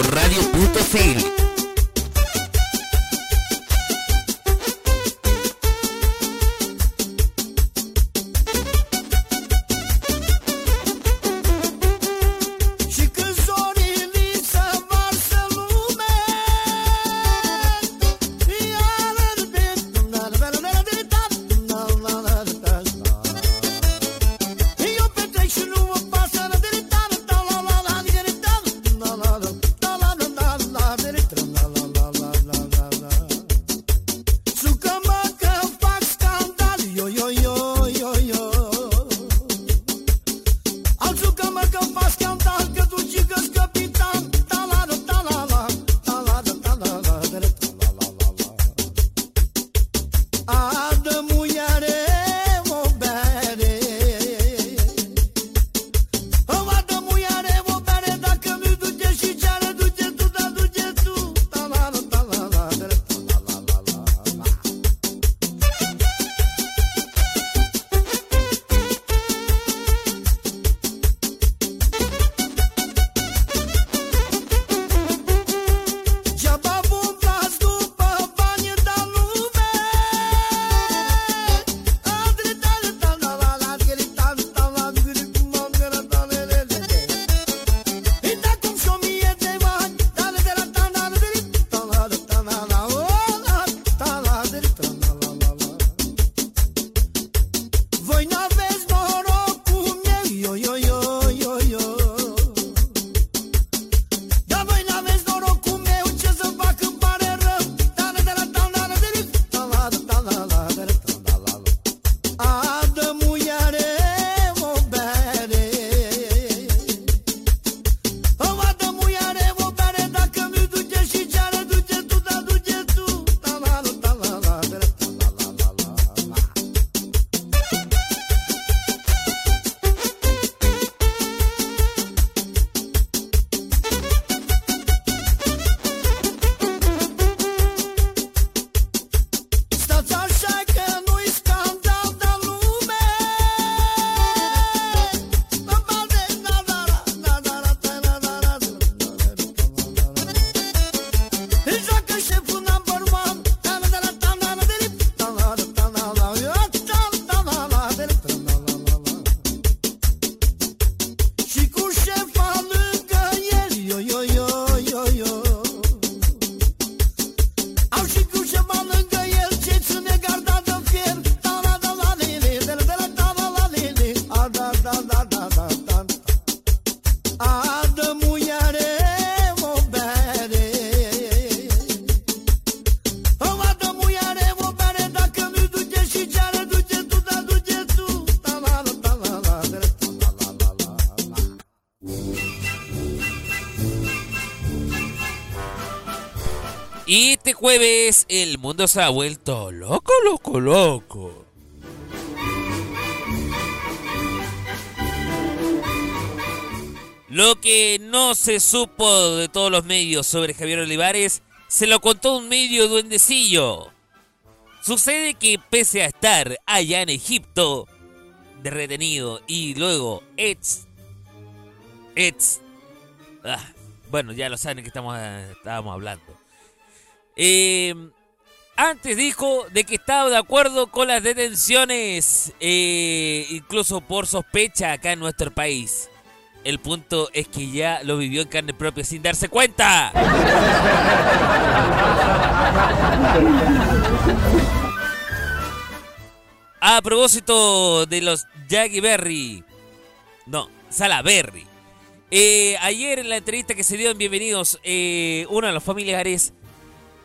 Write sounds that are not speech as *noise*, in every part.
modoradio.cl jueves el mundo se ha vuelto loco, loco, loco. Lo que no se supo de todos los medios sobre Javier Olivares se lo contó un medio duendecillo. Sucede que pese a estar allá en Egipto, de retenido y luego ex, ex, ah, bueno, ya lo saben que estamos, estábamos hablando. Eh, antes dijo de que estaba de acuerdo con las detenciones, eh, incluso por sospecha acá en nuestro país. El punto es que ya lo vivió en carne propia sin darse cuenta. A propósito de los Jaggy Berry. No, Salaberry. Eh, ayer en la entrevista que se dio en Bienvenidos, eh, uno de los familiares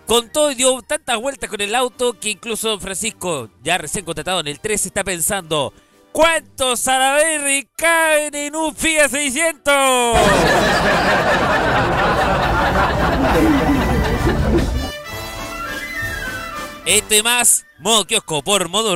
Contó y dio tantas vueltas con el auto que incluso Don Francisco, ya recién contratado en el 3, está pensando: ¿Cuántos Salaberry caen en un Fiat 600? *laughs* este más, modo kiosco por modo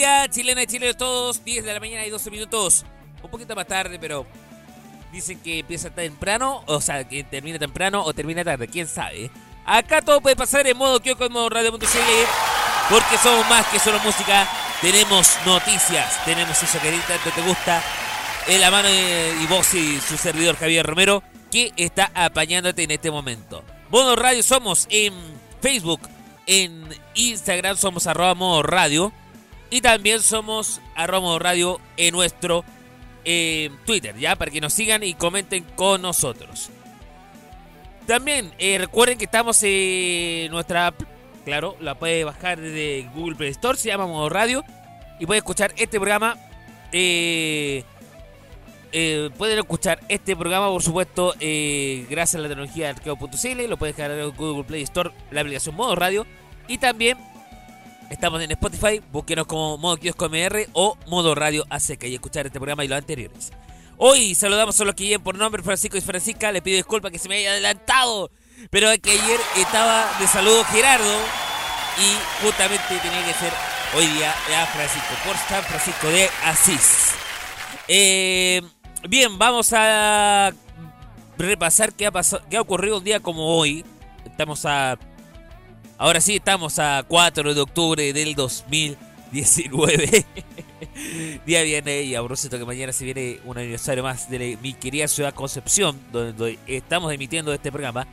Día, chilena y chilenos todos. 10 de la mañana y 12 minutos. Un poquito más tarde, pero dicen que empieza temprano, o sea, que termina temprano o termina tarde, quién sabe. Acá todo puede pasar en modo Kyoko, en modo radio.cl, porque somos más que solo música. Tenemos noticias, tenemos eso que tanto te gusta. En la mano y vos y su servidor Javier Romero, que está apañándote en este momento. Modo Radio somos en Facebook, en Instagram somos arroba modo radio. Y también somos arroba modo radio en nuestro eh, Twitter, ¿ya? Para que nos sigan y comenten con nosotros. También eh, recuerden que estamos en nuestra app. Claro, la puede bajar desde Google Play Store, se llama Modo Radio. Y puede escuchar este programa. Eh, eh, pueden escuchar este programa, por supuesto, gracias a la tecnología de arqueo.cl. Lo pueden descargar en Google Play Store, la aplicación Modo Radio. Y también estamos en Spotify. Búsquenos como Modo Kiosco MR o Modo Radio ACK y escuchar este programa y los anteriores. Hoy saludamos a los que llegan por nombre, Francisco y Francisca. Les pido disculpas que se me haya adelantado. Pero es que ayer estaba de saludo Gerardo. Y justamente tenía que ser hoy día a Francisco, por San Francisco de Asís. Eh, bien, vamos a repasar qué ha, pasado, qué ha ocurrido un día como hoy. Estamos a. Ahora sí, estamos a 4 de octubre del 2019. *laughs* Día viene y a propósito que mañana se viene un aniversario más de mi querida ciudad Concepción, donde estamos emitiendo este programa.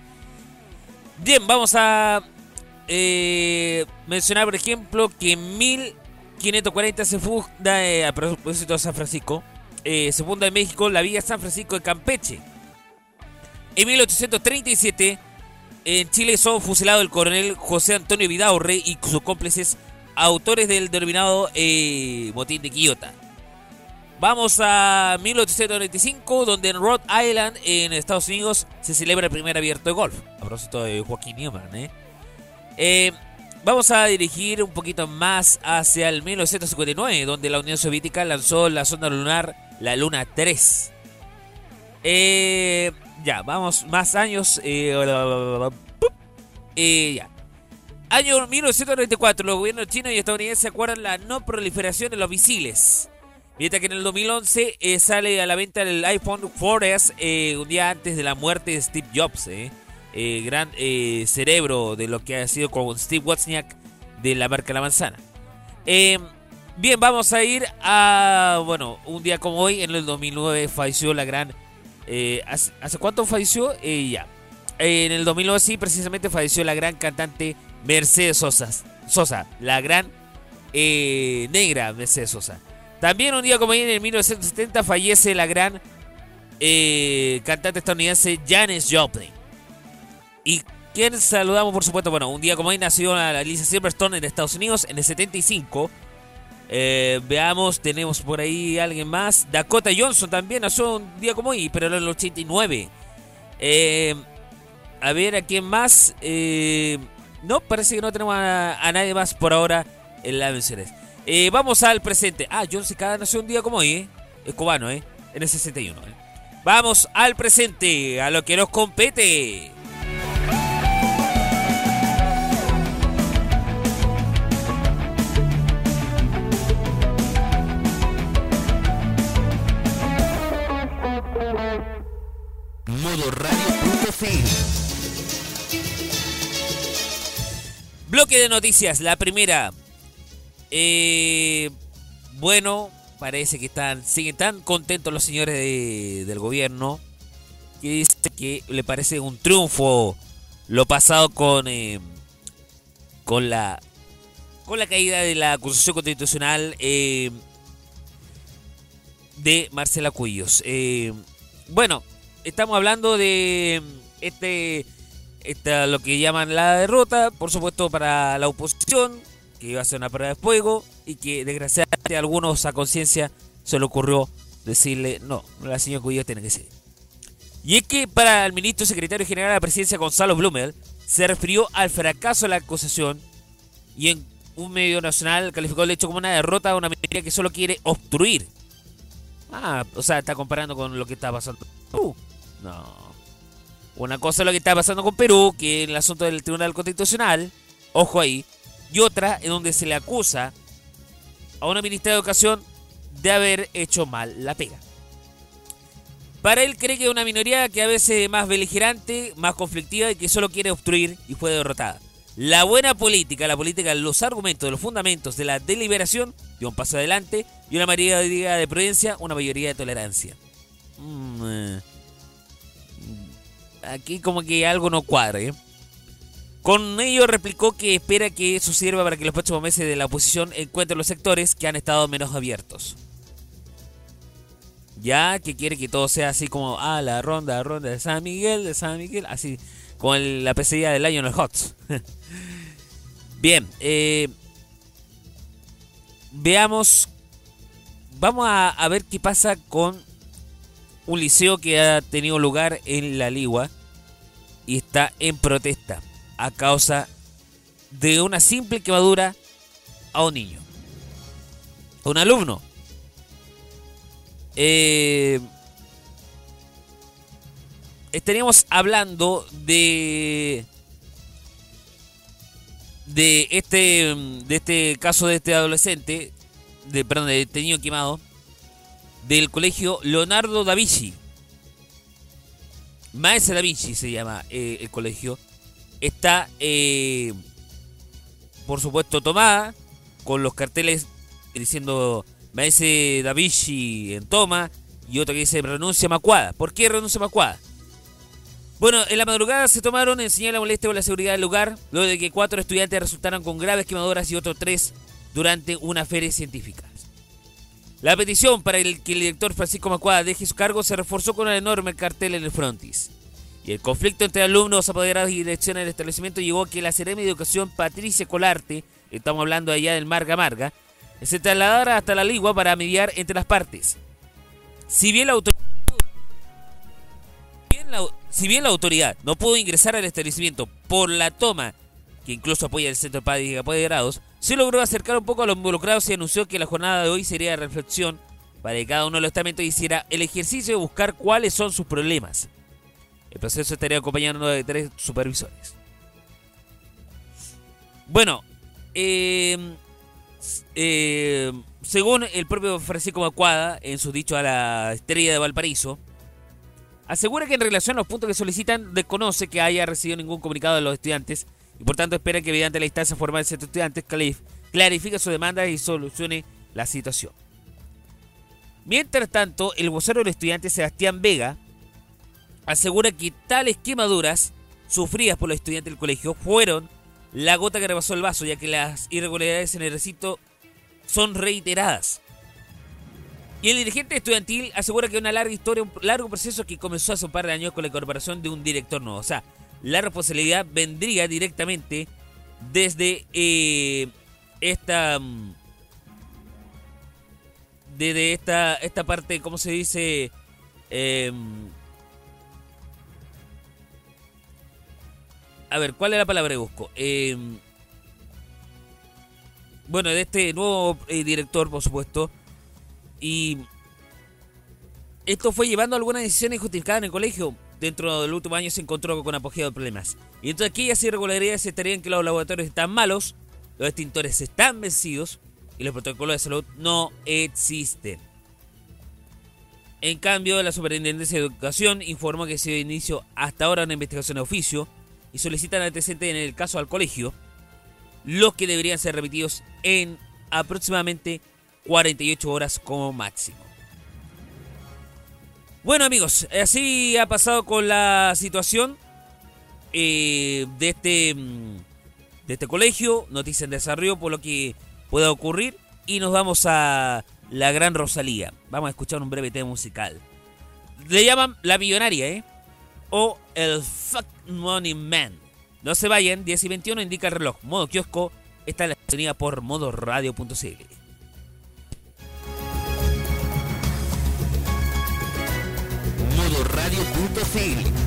Bien, vamos a eh, mencionar, por ejemplo, que en 1540 se funda, eh, a propósito de San Francisco, eh, se funda en México la Villa San Francisco de Campeche. En 1837, en Chile son fusilados el coronel José Antonio Vidaurre y sus cómplices, autores del denominado eh, motín de Quillota. Vamos a 1895, donde en Rhode Island, en Estados Unidos, se celebra el primer abierto de golf. A propósito de Joaquín Newman, ¿eh? Eh, vamos a dirigir un poquito más hacia el 1959, donde la Unión Soviética lanzó la sonda lunar, la Luna 3. Eh, ya, vamos más años. Eh, eh, ya. Año 1994, los gobiernos chinos y estadounidenses acuerdan la no proliferación de los misiles. Mientras que en el 2011 eh, sale a la venta el iPhone 4S eh, un día antes de la muerte de Steve Jobs, eh, eh, gran eh, cerebro de lo que ha sido con Steve Wozniak de la marca La Manzana. Eh, bien, vamos a ir a, bueno, un día como hoy, en el 2009 falleció la gran... eh, ¿hace, cuánto falleció? Eh, ya. en el 2009 sí, precisamente falleció la gran cantante Mercedes Sosa. Sosa, la gran eh, negra Mercedes Sosa. También un día como hoy, en el 1970, fallece la gran eh, cantante estadounidense Janis Joplin. Y quien saludamos, por supuesto, bueno, un día como hoy nació la Alicia Silverstone en Estados Unidos en el 75. Eh, veamos, tenemos por ahí alguien más. Dakota Johnson también nació un día como hoy, pero en el 89. Eh, a ver, ¿a quién más? Eh, no, parece que no tenemos a, nadie más por ahora en la. Eh, vamos al presente. Ah, John Cicada nació un día como hoy. Es cubano, ¿eh? En el 61. ¿eh? Vamos al presente, a lo que nos compete. Bloque de noticias. La primera. Eh, bueno, parece que están siguen tan contentos los señores de- del gobierno que dice que le parece un triunfo lo pasado con eh, con la con la caída de la acusación constitucional eh, de Marcela Cuillos. Eh, bueno, estamos hablando de este, esta, lo que llaman la derrota, por supuesto para la oposición, que iba a ser una prueba de fuego y que desgraciadamente a algunos a conciencia se le ocurrió decirle, no, la señora Cuillos tiene que seguir. Y es que para el ministro secretario general de la presidencia, Gonzalo Blumel, se refirió al fracaso de la acusación y en un medio nacional calificó el hecho como una derrota de una minoría que solo quiere obstruir. Ah, o sea, está comparando con lo que está pasando Uh, no. Una cosa es lo que está pasando con Perú, que en el asunto del Tribunal Constitucional, ojo ahí, y otra en donde se le acusa a una ministra de Educación de haber hecho mal la pega. Para él cree que es una minoría que a veces es más beligerante, más conflictiva y que solo quiere obstruir y fue derrotada. La buena política, la política, los argumentos, los fundamentos de la deliberación dio un paso adelante y una mayoría de prudencia, una mayoría de tolerancia. Mm, eh. Aquí como que algo no cuadre. Con ello replicó que espera que eso sirva para que los próximos meses de la oposición encuentren los sectores que han estado menos abiertos. Ya que quiere que todo sea así como, ah, la ronda, ronda de San Miguel, de San Miguel, así, con la pesadilla del año en el HOTS. *laughs* Bien, eh, veamos, vamos a, ver qué pasa con un liceo que ha tenido lugar en la Ligua y está en protesta a causa de una simple quemadura a un niño, un alumno. Eh, estaríamos hablando de de este de este caso de este adolescente de perdón de este niño quemado del colegio Leonardo da Vinci Maese da Vinci se llama eh, el colegio está eh, por supuesto tomada con los carteles diciendo Maese da Vinci en toma y otro que dice renuncia Macuada. ¿Por qué renuncia Macuada? Bueno, en la madrugada se tomaron en señal la molestia por la seguridad del lugar, luego de que cuatro estudiantes resultaron con graves quemaduras y otros tres durante una feria científica. La petición para que el director Francisco Macuada deje su cargo se reforzó con un enorme cartel en el frontis. Y el conflicto entre alumnos, apoderados y dirección del establecimiento llegó a que la Seremi de Educación Patricia Colarte, estamos hablando allá del Marga Marga, se trasladara hasta la Ligua para mediar entre las partes. Si bien la autoridad si bien la autoridad no pudo ingresar al establecimiento por la toma, que incluso apoya el Centro y Apoderados, se logró acercar un poco a los involucrados y anunció que la jornada de hoy sería de reflexión para que cada uno de los estamentos hiciera el ejercicio de buscar cuáles son sus problemas. El proceso estaría acompañado de tres supervisores. Bueno, eh, eh, según el propio Francisco Macuada, en su dicho a la estrella de Valparaíso, asegura que en relación a los puntos que solicitan, desconoce que haya recibido ningún comunicado de los estudiantes y por tanto espera que mediante la instancia formal de estos estudiantes clarifique su demanda y solucione la situación. Mientras tanto, el vocero del estudiante Sebastián Vega asegura que tales quemaduras sufridas por los estudiantes del colegio fueron la gota que rebasó el vaso, ya que las irregularidades en el recinto son reiteradas. Y el dirigente estudiantil asegura que una larga historia, un largo proceso que comenzó hace un par de años con la incorporación de un director nuevo. O sea, la responsabilidad vendría directamente desde eh, esta. Mm, desde esta, esta parte, ¿cómo se dice? Eh, A ver, ¿cuál es la palabra que busco? Em, bueno, de este nuevo eh, director, por supuesto. Y esto fue llevando algunas decisiones injustificadas en el colegio. Dentro del último año se encontró con apogeo de problemas. Y entonces aquellas irregularidades estarían que los laboratorios están malos, los extintores están vencidos y los protocolos de salud no existen. En cambio, la Superintendencia de Educación informó que se dio inicio hasta ahora una investigación de oficio y solicitan antecedentes en el caso al colegio, los que deberían ser remitidos en aproximadamente 48 horas como máximo. Bueno amigos, así ha pasado con la situación eh, de, este, mm, de este colegio, noticia en desarrollo por lo que pueda ocurrir y nos vamos a la gran Rosalía. Vamos a escuchar un breve tema musical. Le llaman La Millonaria, ¿eh? O el Fuck Money Man. No se vayan, 10 y 21 indica el reloj. Modo kiosco está en la sintonía por modoradio.cl. Modoradio.cl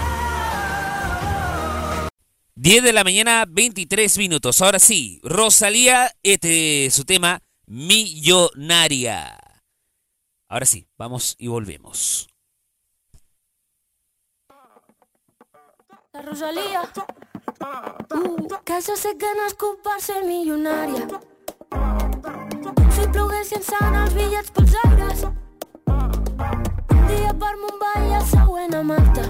10 de la mañana, 23 minutos. Ahora sí, Rosalía, este es su tema, Millonaria. Ahora sí, vamos y volvemos. La Rosalía. Uh, que nascut per ser milionària. Si plogués llançant els bitllets pels aires. Un dia per Mumbai i el següent a Malta.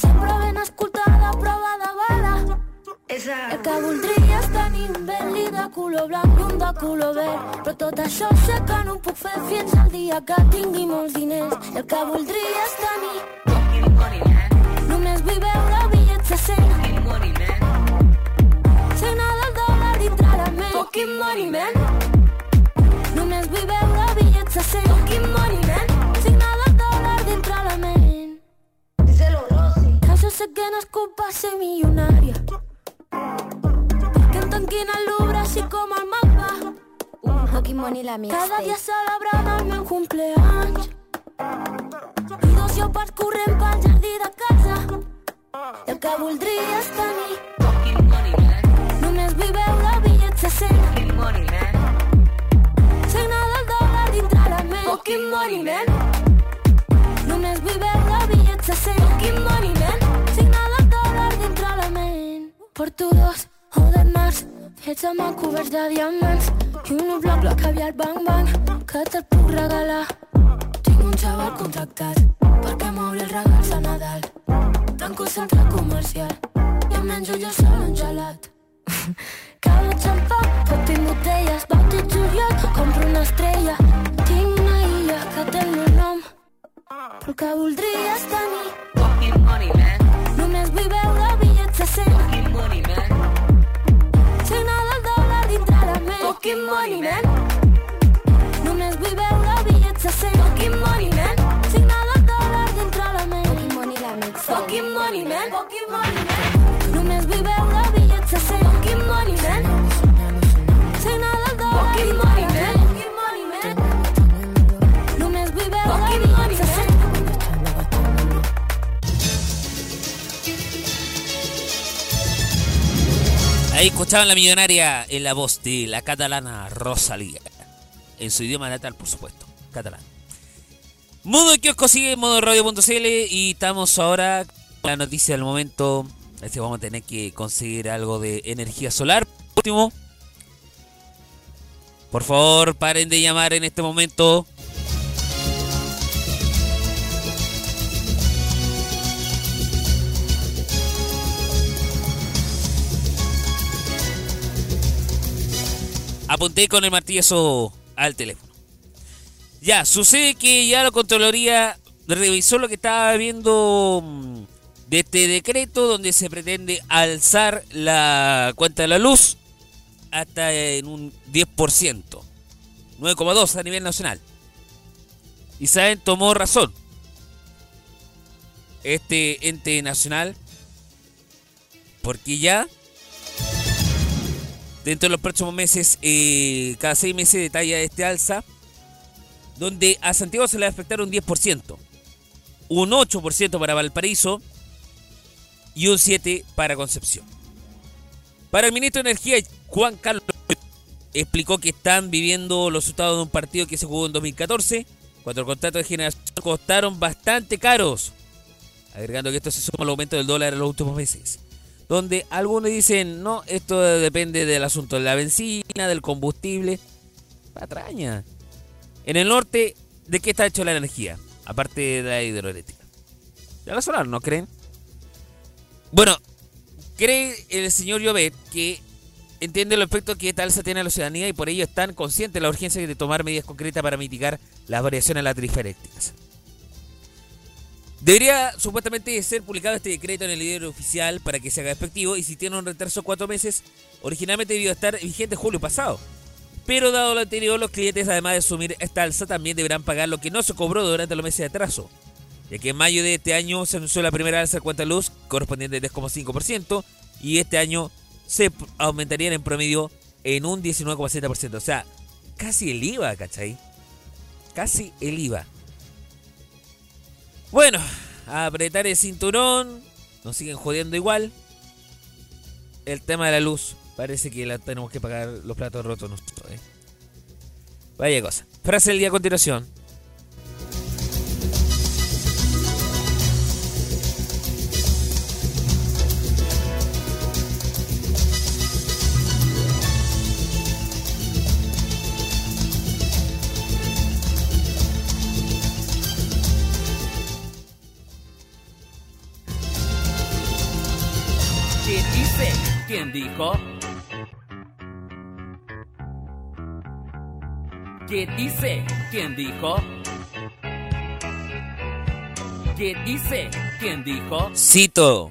Sempre ben escoltada, color blanc i un de color verd. Però tot això sé que no ho puc fer fins al dia que tingui molts diners. El que voldria és tenir Només vull veure bitllets de 100 Signa del dòlar dintre la ment Fucking money man. Només vull veure bitllets de 100 Fucking money man. Signa del dòlar dintre la ment Díselo Rosy. Que jo sé que no és culpa ser milionària Perquè em tanquin al Louvre així com el mapa. Fucking money la Cada dia mixtape. celebrant el meu cumpleaños. I dos llopars corrent pel jardí de casa. El que voldria és tenir Només vull veure bitllets de 100 Signa del dòlar dintre la ment Fucking money man Només vull veure bitllets de 100 Fucking money man Signa del dòlar dintre la ment Porto dos o de Fets amb el coberts de diamants I un bloc de caviar bang bang Que te'l puc regalar Tinc un xaval contractat perquè m'obri els regals a Nadal. Tanco el centre comercial i em menjo jo sol un gelat. Cada xampà, tot tinc botelles, bàutic juliol, compro una estrella. Tinc una illa que té el meu nom, però que voldria és tenir. Només vull veure bitllets de 100. Signa Fucking money, man. Només vull veure bitllets de 100. Fucking money, man. Signa del dòlar dintre la ment. Fucking money la mixtape. Fucking money, man. Fucking money, man. Només vull veure bitllets de 100. Ahí escuchaban la millonaria en la voz de la catalana Rosalía. En su idioma natal, por supuesto, catalán. Modo kiosco sigue modo radio.cl y estamos ahora con la noticia del momento. Este vamos a tener que conseguir algo de energía solar. Último. Por favor, paren de llamar en este momento. Apunté con el martillazo al teléfono. Ya, sucede que ya la Contraloría revisó lo que estaba viendo mm, de este decreto donde se pretende alzar la cuenta de la luz hasta en un 10%, 9,2 a nivel nacional. Y saben, tomó razón. Este ente nacional, porque ya dentro de los próximos meses, eh, cada seis meses detalla este alza, donde a Santiago se le va a afectar un 10%, un 8% para Valparaíso y un 7% para Concepción. Para el ministro de Energía, Juan Carlos explicó que están viviendo los resultados de un partido que se jugó en 2014, cuando los contratos de generación costaron bastante caros, agregando que esto se suma al aumento del dólar en los últimos meses donde algunos dicen, no, esto depende del asunto de la benzina, del combustible. Patraña. En el norte, ¿de qué está hecho la energía? Aparte de la hidroeléctrica. De la solar, ¿no creen? Bueno, cree el señor Llobet que entiende el efecto que esta alza tiene a la ciudadanía y por ello están conscientes de la urgencia de tomar medidas concretas para mitigar las variaciones eléctricas. Debería supuestamente ser publicado este decreto en el diario oficial para que se haga efectivo y si tiene un retraso cuatro meses, originalmente debió estar vigente julio pasado. Pero dado lo anterior, los clientes además de asumir esta alza también deberán pagar lo que no se cobró durante los meses de atraso, ya que en mayo de este año se anunció la primera alza de cuenta luz correspondiente al 10,5% y este año se aumentarían en promedio en un 19,7%. O sea, casi el IVA, ¿cachai? Casi el IVA. Bueno, a apretar el cinturón. Nos siguen jodiendo igual. El tema de la luz. Parece que la tenemos que pagar los platos rotos nosotros. ¿eh? Vaya cosa. Frase del día a continuación. ¿Qué dice? ¿Quién dijo? ¿Qué dice? ¿Quién dijo? Cito.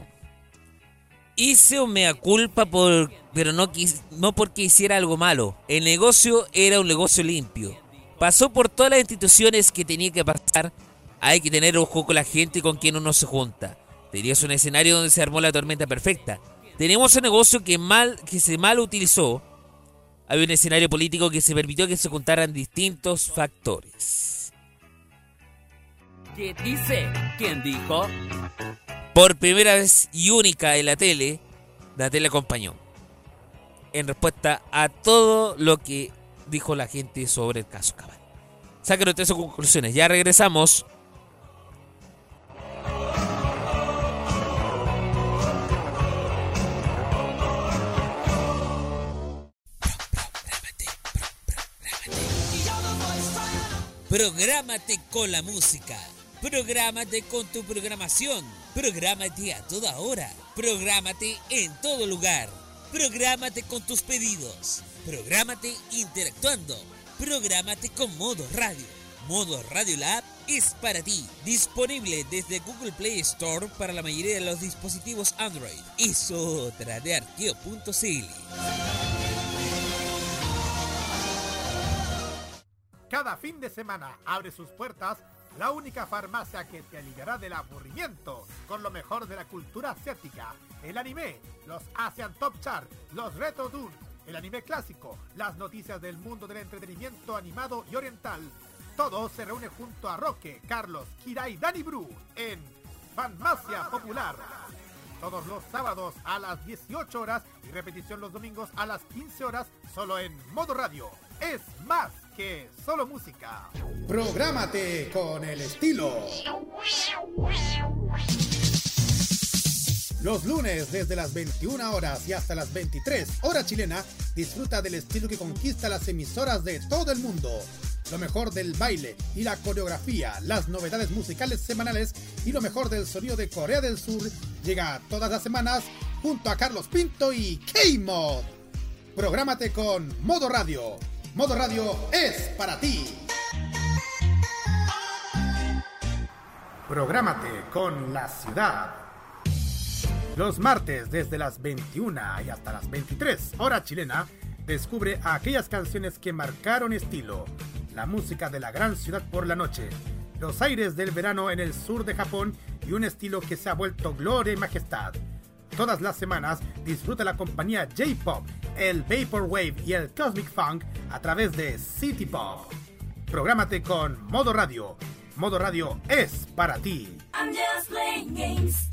Hice un mea culpa por, pero no, quis, no porque hiciera algo malo. El negocio era un negocio limpio. Pasó por todas las instituciones que tenía que pasar. Hay que tener ojo con la gente con quien uno se junta. Tenías un escenario donde se armó la tormenta perfecta. Tenemos un negocio que, mal, que se mal utilizó. Había un escenario político que se permitió que se juntaran distintos factores. ¿Qué dice? ¿Quién dijo? Por primera vez y única en la tele, la tele acompañó. En respuesta a todo lo que dijo la gente sobre el caso Cabal. Saquen ustedes sus conclusiones. Ya regresamos. Prográmate con la música. Prográmate con tu programación. Prográmate a toda hora. Prográmate en todo lugar. Prográmate con tus pedidos. Prográmate interactuando. Prográmate con Modo Radio. Modo Radio Lab es para ti. Disponible desde Google Play Store para la mayoría de los dispositivos Android. Es otra de arqueo.cl. Cada fin de semana abre sus puertas la única farmacia que te aliviará del aburrimiento con lo mejor de la cultura asiática, el anime, los Asian Top Chart, los Retro Tour, el anime clásico, las noticias del mundo del entretenimiento animado y oriental. Todo se reúne junto a Roque, Carlos, Kira y Dani Bru en Farmacia Popular. Todos los sábados a las 18 horas y repetición los domingos a las 15 horas solo en modo radio. Es más que solo música. Prográmate con el estilo. Los lunes desde las 21 horas y hasta las 23 horas chilena, disfruta del estilo que conquista las emisoras de todo el mundo. Lo mejor del baile y la coreografía, las novedades musicales semanales y lo mejor del sonido de Corea del Sur llega todas las semanas junto a Carlos Pinto y K-Mod. Prográmate con Modo Radio Modo Radio es para ti. Prográmate con la ciudad. Los martes desde las 21 y hasta las 23 hora chilena, descubre aquellas canciones que marcaron estilo, la música de la gran ciudad por la noche, los aires del verano en el sur de Japón y un estilo que se ha vuelto gloria y majestad. Todas las semanas disfruta la compañía J-Pop, el Vaporwave y el Cosmic Funk a través de City Pop. Prográmate con Modo Radio. Modo Radio es para ti. I'm just playing games.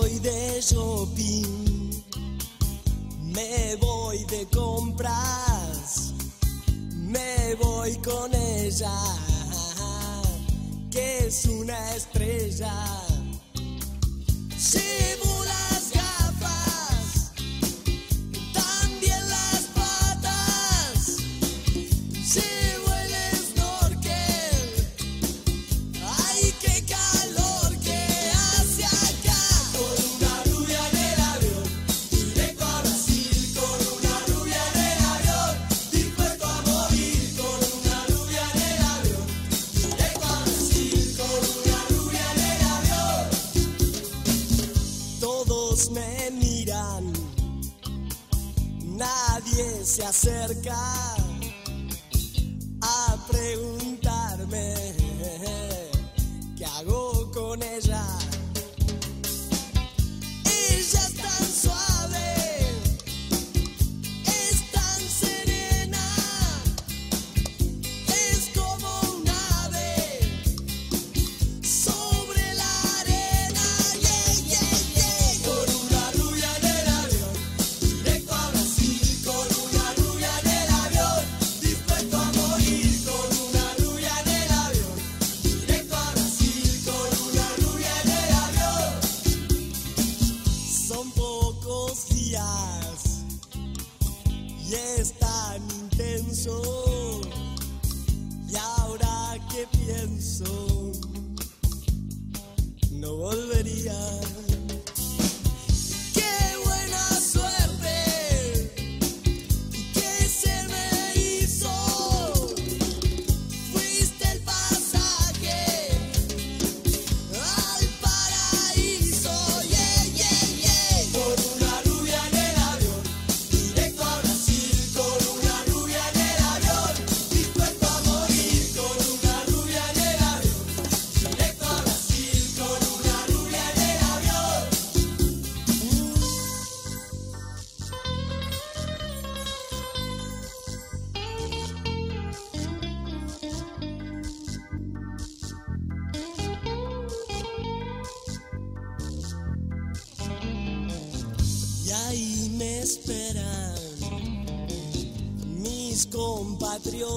voy de shopping, me voy de compras, me voy con ella, que es una estrella. se acerca a preguntar.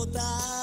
disfrutar.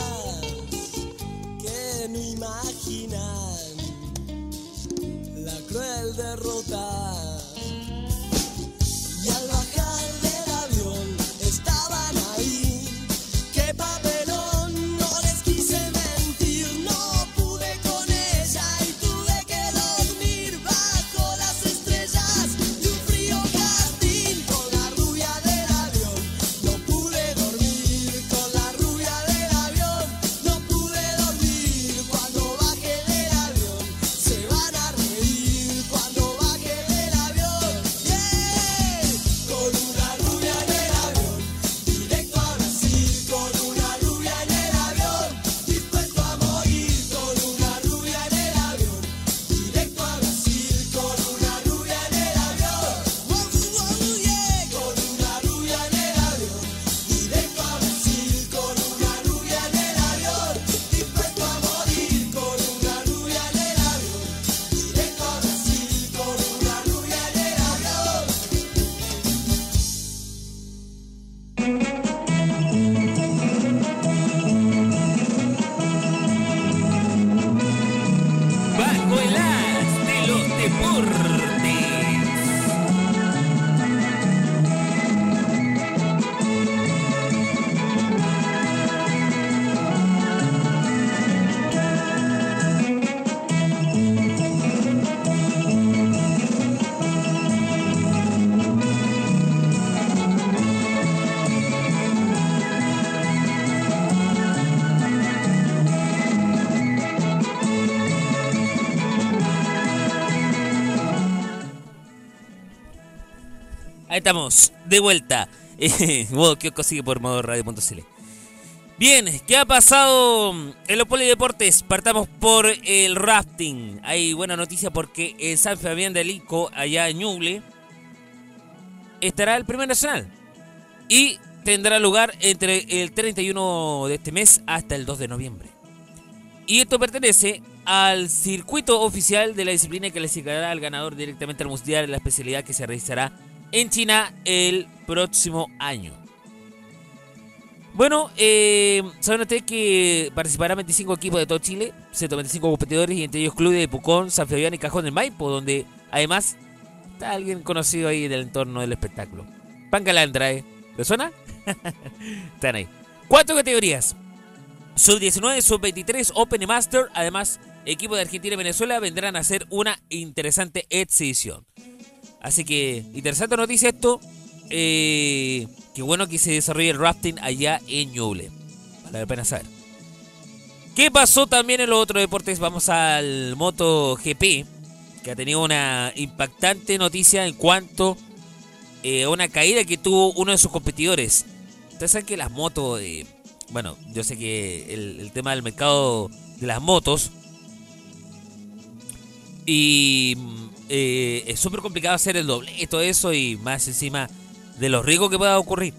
Estamos, de vuelta. *laughs* Sigue por modo radio.cl. Bien, ¿qué ha pasado en los polideportes? Partamos por el rafting. Hay buena noticia porque en San Fabián del Ico, allá en Ñuble, estará el primer nacional. Y tendrá lugar entre el 31 de este mes hasta el 2 de noviembre. Y esto pertenece al circuito oficial de la disciplina que clasificará al ganador directamente al mundial en la especialidad que se realizará en China el próximo año. Bueno, eh, saben ustedes que participarán 25 equipos de todo Chile, 125 competidores y entre ellos clubes de Pucón, San Fabián y Cajón del Maipo, donde además está alguien conocido ahí del entorno del espectáculo. Pancalandra, ¿eh? ¿Le suena? *laughs* Están ahí. Cuatro categorías. Sub-19, Sub-23, Open Master. Además, equipos de Argentina y Venezuela vendrán a hacer una interesante exhibición. Así que, interesante noticia esto. Eh, qué bueno que se desarrolle el rafting allá en Ñuble. Vale la pena saber. ¿Qué pasó también en los otros deportes? Vamos al MotoGP, que ha tenido una impactante noticia en cuanto eh, a una caída que tuvo uno de sus competidores. Ustedes saben que las motos, eh, bueno, yo sé que el, tema del mercado de las motos y eh, es súper complicado hacer el doble y todo eso y más encima de los riesgos que pueda ocurrir.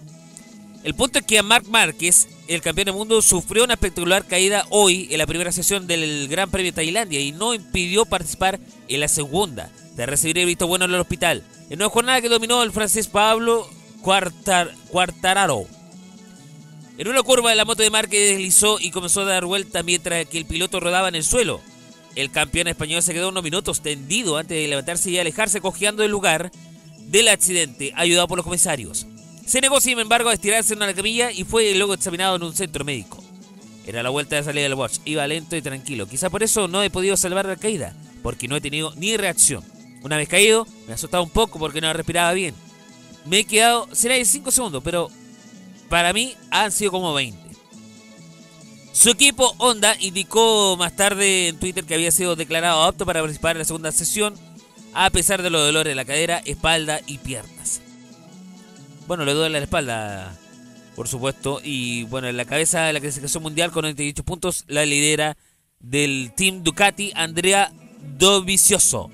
El punto es que Marc Márquez, el campeón del mundo, sufrió una espectacular caída hoy en la primera sesión del Gran Premio de Tailandia y no impidió participar en la segunda, de recibir el visto bueno en el hospital. En una jornada que dominó el francés Pablo Quartar- Quartararo. En una curva la moto de Márquez deslizó y comenzó a dar vuelta mientras que el piloto rodaba en el suelo. El campeón español se quedó unos minutos tendido antes de levantarse y alejarse cojeando del lugar del accidente, ayudado por los comisarios. Se negó, sin embargo, a estirarse en una camilla y fue luego examinado en un centro médico. Era la vuelta de salida del Watch, iba lento y tranquilo. Quizá por eso no he podido salvar la caída, porque no he tenido ni reacción. Una vez caído, me ha asustado un poco porque no respiraba bien. Me he quedado, será de 5 segundos, pero para mí han sido como 20. Su equipo Honda indicó más tarde en Twitter que había sido declarado apto para participar en la segunda sesión, a pesar de los dolores de la cadera, espalda y piernas. Bueno, le duele la espalda, por supuesto, y bueno, en la cabeza de la clasificación mundial con 98 puntos la lidera del Team Ducati, Andrea Dovizioso.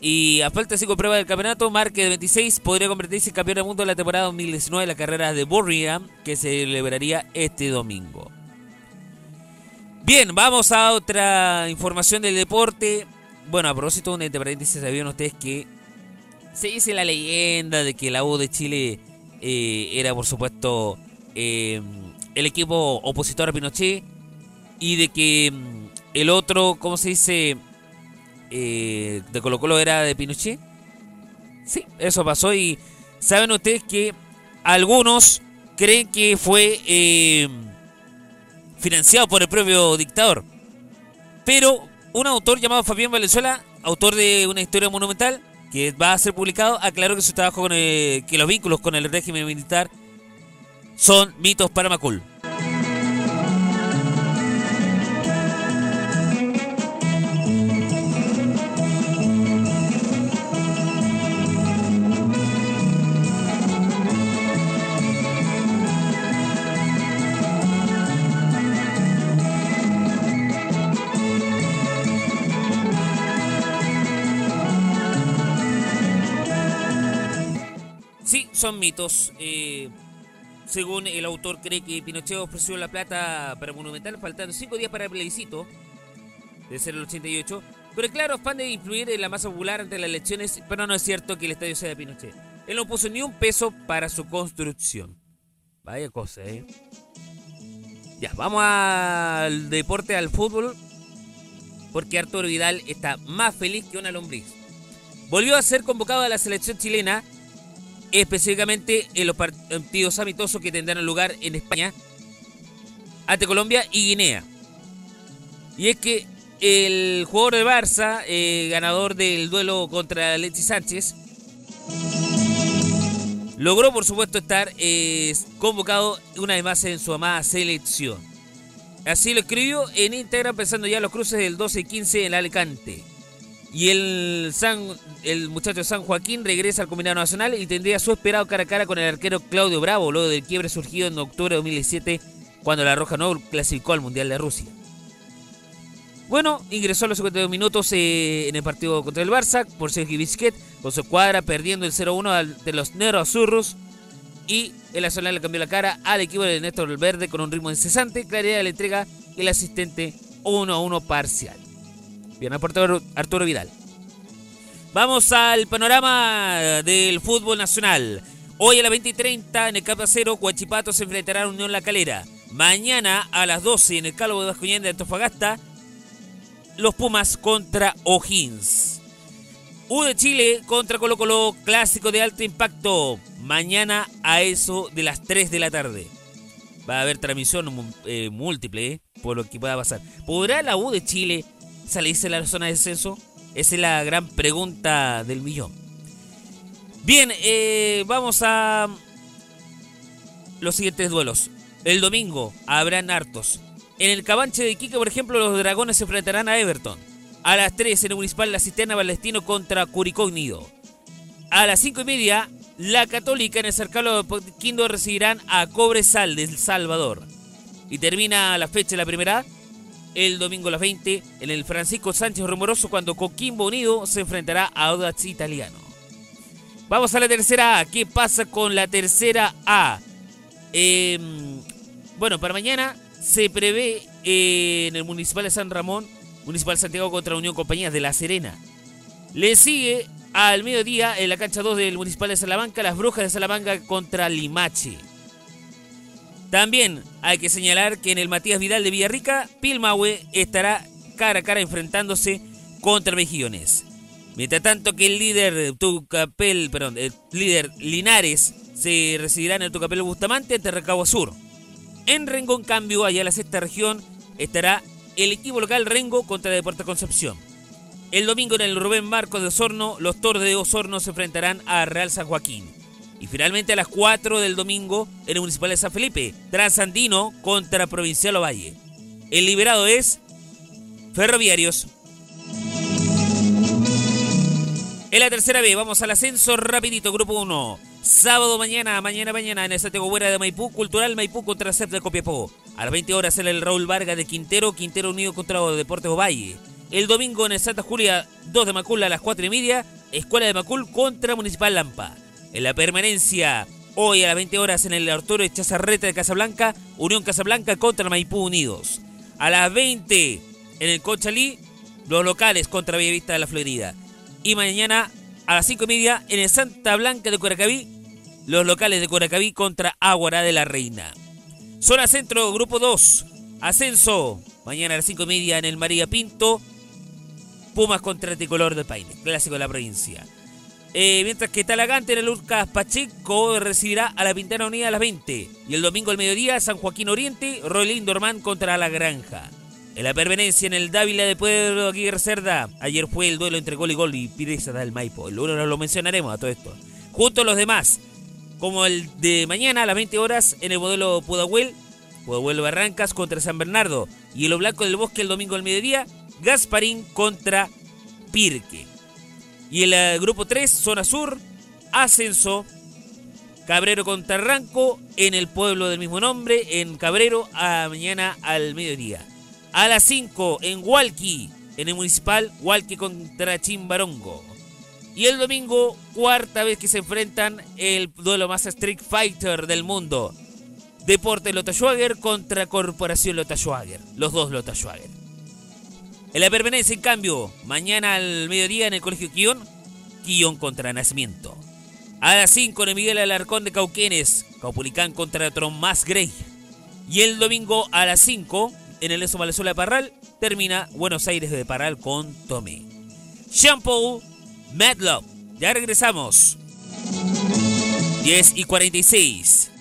Y a falta de cinco pruebas del campeonato, Marque de 26 podría convertirse en campeón del mundo de la temporada 2019 de la carrera de Birmingham, que se celebraría este domingo. Bien, vamos a otra información del deporte. Bueno, a propósito, un entre paréntesis, ¿sabían ustedes que se dice la leyenda de que la U de Chile eh, era, por supuesto, eh, el equipo opositor a Pinochet y de que mm, el otro, ¿cómo se dice? Eh, de Colo Colo era de Pinochet. Sí, eso pasó y saben ustedes que algunos creen que fue eh, financiado por el propio dictador. Pero un autor llamado Fabián Valenzuela, autor de una historia monumental que va a ser publicado, aclaró que su trabajo con el- que los vínculos con el régimen militar son mitos para Macul. Sí, son mitos. eh, según el autor, cree que Pinochet ofreció la plata para Monumental, faltando cinco días para el plebiscito, de ser el 88, con el claro afán de influir en la masa popular ante las elecciones, pero no es cierto que el estadio sea de Pinochet. Él no puso ni un peso para su construcción. Vaya cosa, ¿eh? Ya, vamos al deporte, al fútbol, porque Arturo Vidal está más feliz que una lombriz. Volvió a ser convocado a la selección chilena específicamente en los partidos amistosos que tendrán lugar en España ante Colombia y Guinea. Y es que el jugador de Barça, eh, ganador del duelo contra Alexis Sánchez, logró por supuesto estar eh, convocado una vez más en su amada selección. Así lo escribió en Instagram pensando ya en los cruces del 12 y 15 en Alicante. Y el, San, el muchacho San Joaquín regresa al combinado nacional y tendría su esperado cara a cara con el arquero Claudio Bravo, luego del quiebre surgido en octubre de 2017 cuando la Roja no clasificó al Mundial de Rusia. Bueno, ingresó a los 52 minutos eh, en el partido contra el Barça por Sergio Bisquet, con su cuadra perdiendo el 0-1 de los Nero Azurros. Y el Nacional le cambió la cara al equipo de Néstor Verde con un ritmo incesante, claridad de la entrega el asistente 1-1 parcial. Bien, aportado Arturo Vidal. Vamos al panorama del fútbol nacional. Hoy a las 20 y 30 en el Capa Cero, Huachipato se enfrentará a Unión La Calera. Mañana a las 12 en el Calvo de Bascuñán de Antofagasta, los Pumas contra O'Higgins. U de Chile contra Colo Colo, clásico de alto impacto. Mañana a eso de las 3 de la tarde. Va a haber transmisión eh, múltiple, eh, por lo que pueda pasar. ¿Podrá la U de Chile salirse de la zona de descenso? Esa es la gran pregunta del millón. Bien, eh, vamos a los siguientes duelos. El domingo habrán hartos. En el Cabanche de Iquique, por ejemplo, los dragones se enfrentarán a Everton. A las 3 en el Municipal La Cisterna Palestino contra Curicó Unido. A las 5 y media, la Católica en el cercado de Quindo recibirán a Cobresal de El Salvador. Y termina la fecha de la primera el domingo a las 20 en el Francisco Sánchez Rumoroso cuando Coquimbo Unido se enfrentará a Audax Italiano. Vamos a la tercera A. ¿Qué pasa con la tercera A? Em, bueno, para mañana se prevé eh, en el Municipal de San Ramón, Municipal Santiago contra Unión Compañías de La Serena. Le sigue al mediodía en la cancha 2 del Municipal de Salamanca, las Brujas de Salamanca contra Limache. También hay que señalar que en el Matías Vidal de Villarrica, Pilmahue estará cara a cara enfrentándose contra Mejillones. Mientras tanto que el líder Tucapel, perdón, el líder Linares se residirá en el Tucapel Bustamante ante Recabo Sur. En Rengo, en cambio, allá en la sexta región, estará el equipo local Rengo contra Deportes Concepción. El domingo en el Rubén Marcos de Osorno, los toros de Osorno se enfrentarán a Real San Joaquín. Y finalmente a las 4 del domingo en el Municipal de San Felipe, Transandino contra Provincial Ovalle. El liberado es Ferroviarios. En la tercera B, vamos al ascenso rapidito, grupo 1. Sábado mañana, mañana, mañana, en el Santiago Buera de Maipú, Cultural Maipú contra CEP de Copiapó. A las 20 horas en el Raúl Vargas de Quintero, Quintero Unido contra Deportes Ovalle. El domingo en el Santa Julia 2 de Macul a las 4 y media, Escuela de Macul contra Municipal Lampa. En la permanencia, hoy a las 20 horas en el Arturo Echazarreta de Casablanca, Unión Casablanca contra Maipú Unidos. A las 20 en el Conchalí, los locales contra Bellavista de la Florida. Y mañana a las 5 y media en el Santa Blanca de Coracaví, los locales de Coracaví contra Aguará de la Reina. Zona Centro, Grupo 2, Ascenso, mañana a las 5 y media en el María Pinto, Pumas contra Tricolor de Paine, clásico de la provincia. Eh, mientras que Talagante en el Urcas Pacheco recibirá a la Pintana Unida a las 20. Y el domingo al mediodía, San Joaquín Oriente, Rolín Dormán contra La Granja. En la pervenencia en el Dávila de Pueblo Aguirre Cerda, ayer fue el duelo entre Gol y Gol y Pireza del Maipo. El lunes lo mencionaremos a todo esto. Junto a los demás, como el de mañana a las 20 horas en el modelo Pudahuel, Pudahuel Barrancas contra San Bernardo. Y el Blanco del Bosque el domingo al mediodía, Gasparín contra Pirque. Y el grupo 3, zona sur, Ascenso, Cabrero contra Ranco, en el pueblo del mismo nombre, en Cabrero, a mañana al mediodía. A las 5 en Hualqui, en el municipal, Hualqui contra Chimbarongo. Y el domingo, cuarta vez que se enfrentan el duelo más Street Fighter del mundo. Deporte Lota Schwager contra Corporación Lota Schwager. Los dos Lota Schwager. En la permanencia, en cambio, mañana al mediodía en el Colegio Quillón, Quillón contra Nacimiento. A las 5 en el Miguel Alarcón de Cauquenes, Caupulicán contra Tromás Grey. Y el domingo a las 5 en el Eso Valenzuela de Parral, termina Buenos Aires de Parral con Tomé. Shampoo, Mad. Ya regresamos. 10 y 46.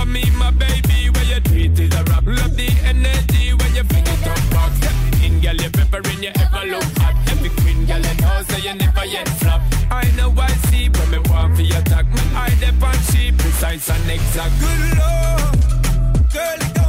For me, my baby, where you treat is a rap. Love the energy when you fling it up back. Step in, girl, you peppering, you ever look hot. Every queen, girl, you know, say you never yet flop. I know I see when me want for your attack. Me eye dep on she precise and exact. Good lord, girl,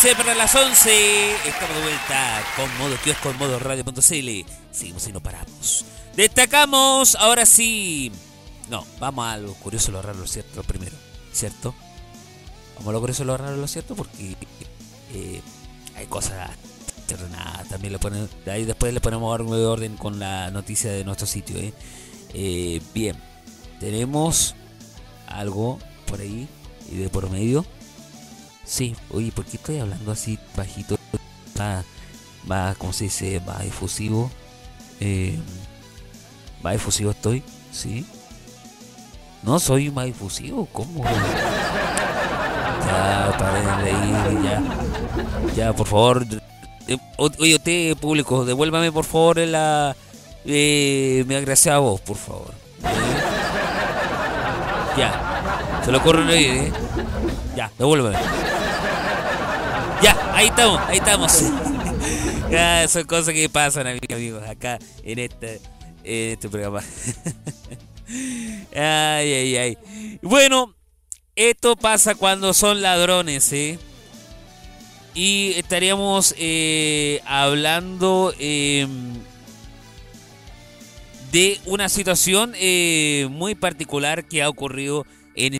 11 para las 11. Estamos de vuelta con modo kiosco, con modo radio.cl. Seguimos y no paramos. Destacamos, ahora sí. No, vamos a lo curioso, lo raro, lo cierto primero. ¿Cierto? Vamos a lo curioso, lo raro, lo cierto, porque eh, hay cosas terrenadas. También le ponen. Ahí después le ponemos algo de orden con la noticia de nuestro sitio. ¿eh? Eh, bien, tenemos algo por ahí y de por medio. Sí, oye, ¿por qué estoy hablando así bajito? Va, va ¿cómo se dice? Va efusivo. Eh, va efusivo estoy, ¿sí? No soy más efusivo, ¿cómo? Ya, paren de reír, ya. Ya, por favor. Eh, oye, usted, público, devuélvame por favor la... Eh, mi agraciada voz, por favor. Ya, se lo ocurre reír, ¿eh? Ya, devuélveme. Ahí estamos, ahí estamos. ya, *laughs* son cosas que pasan, amigos, acá en este, este programa. *laughs* ay, ay, ay. Bueno, esto pasa cuando son ladrones, ¿eh? Y estaríamos eh, hablando eh, de una situación eh, muy particular que ha ocurrido en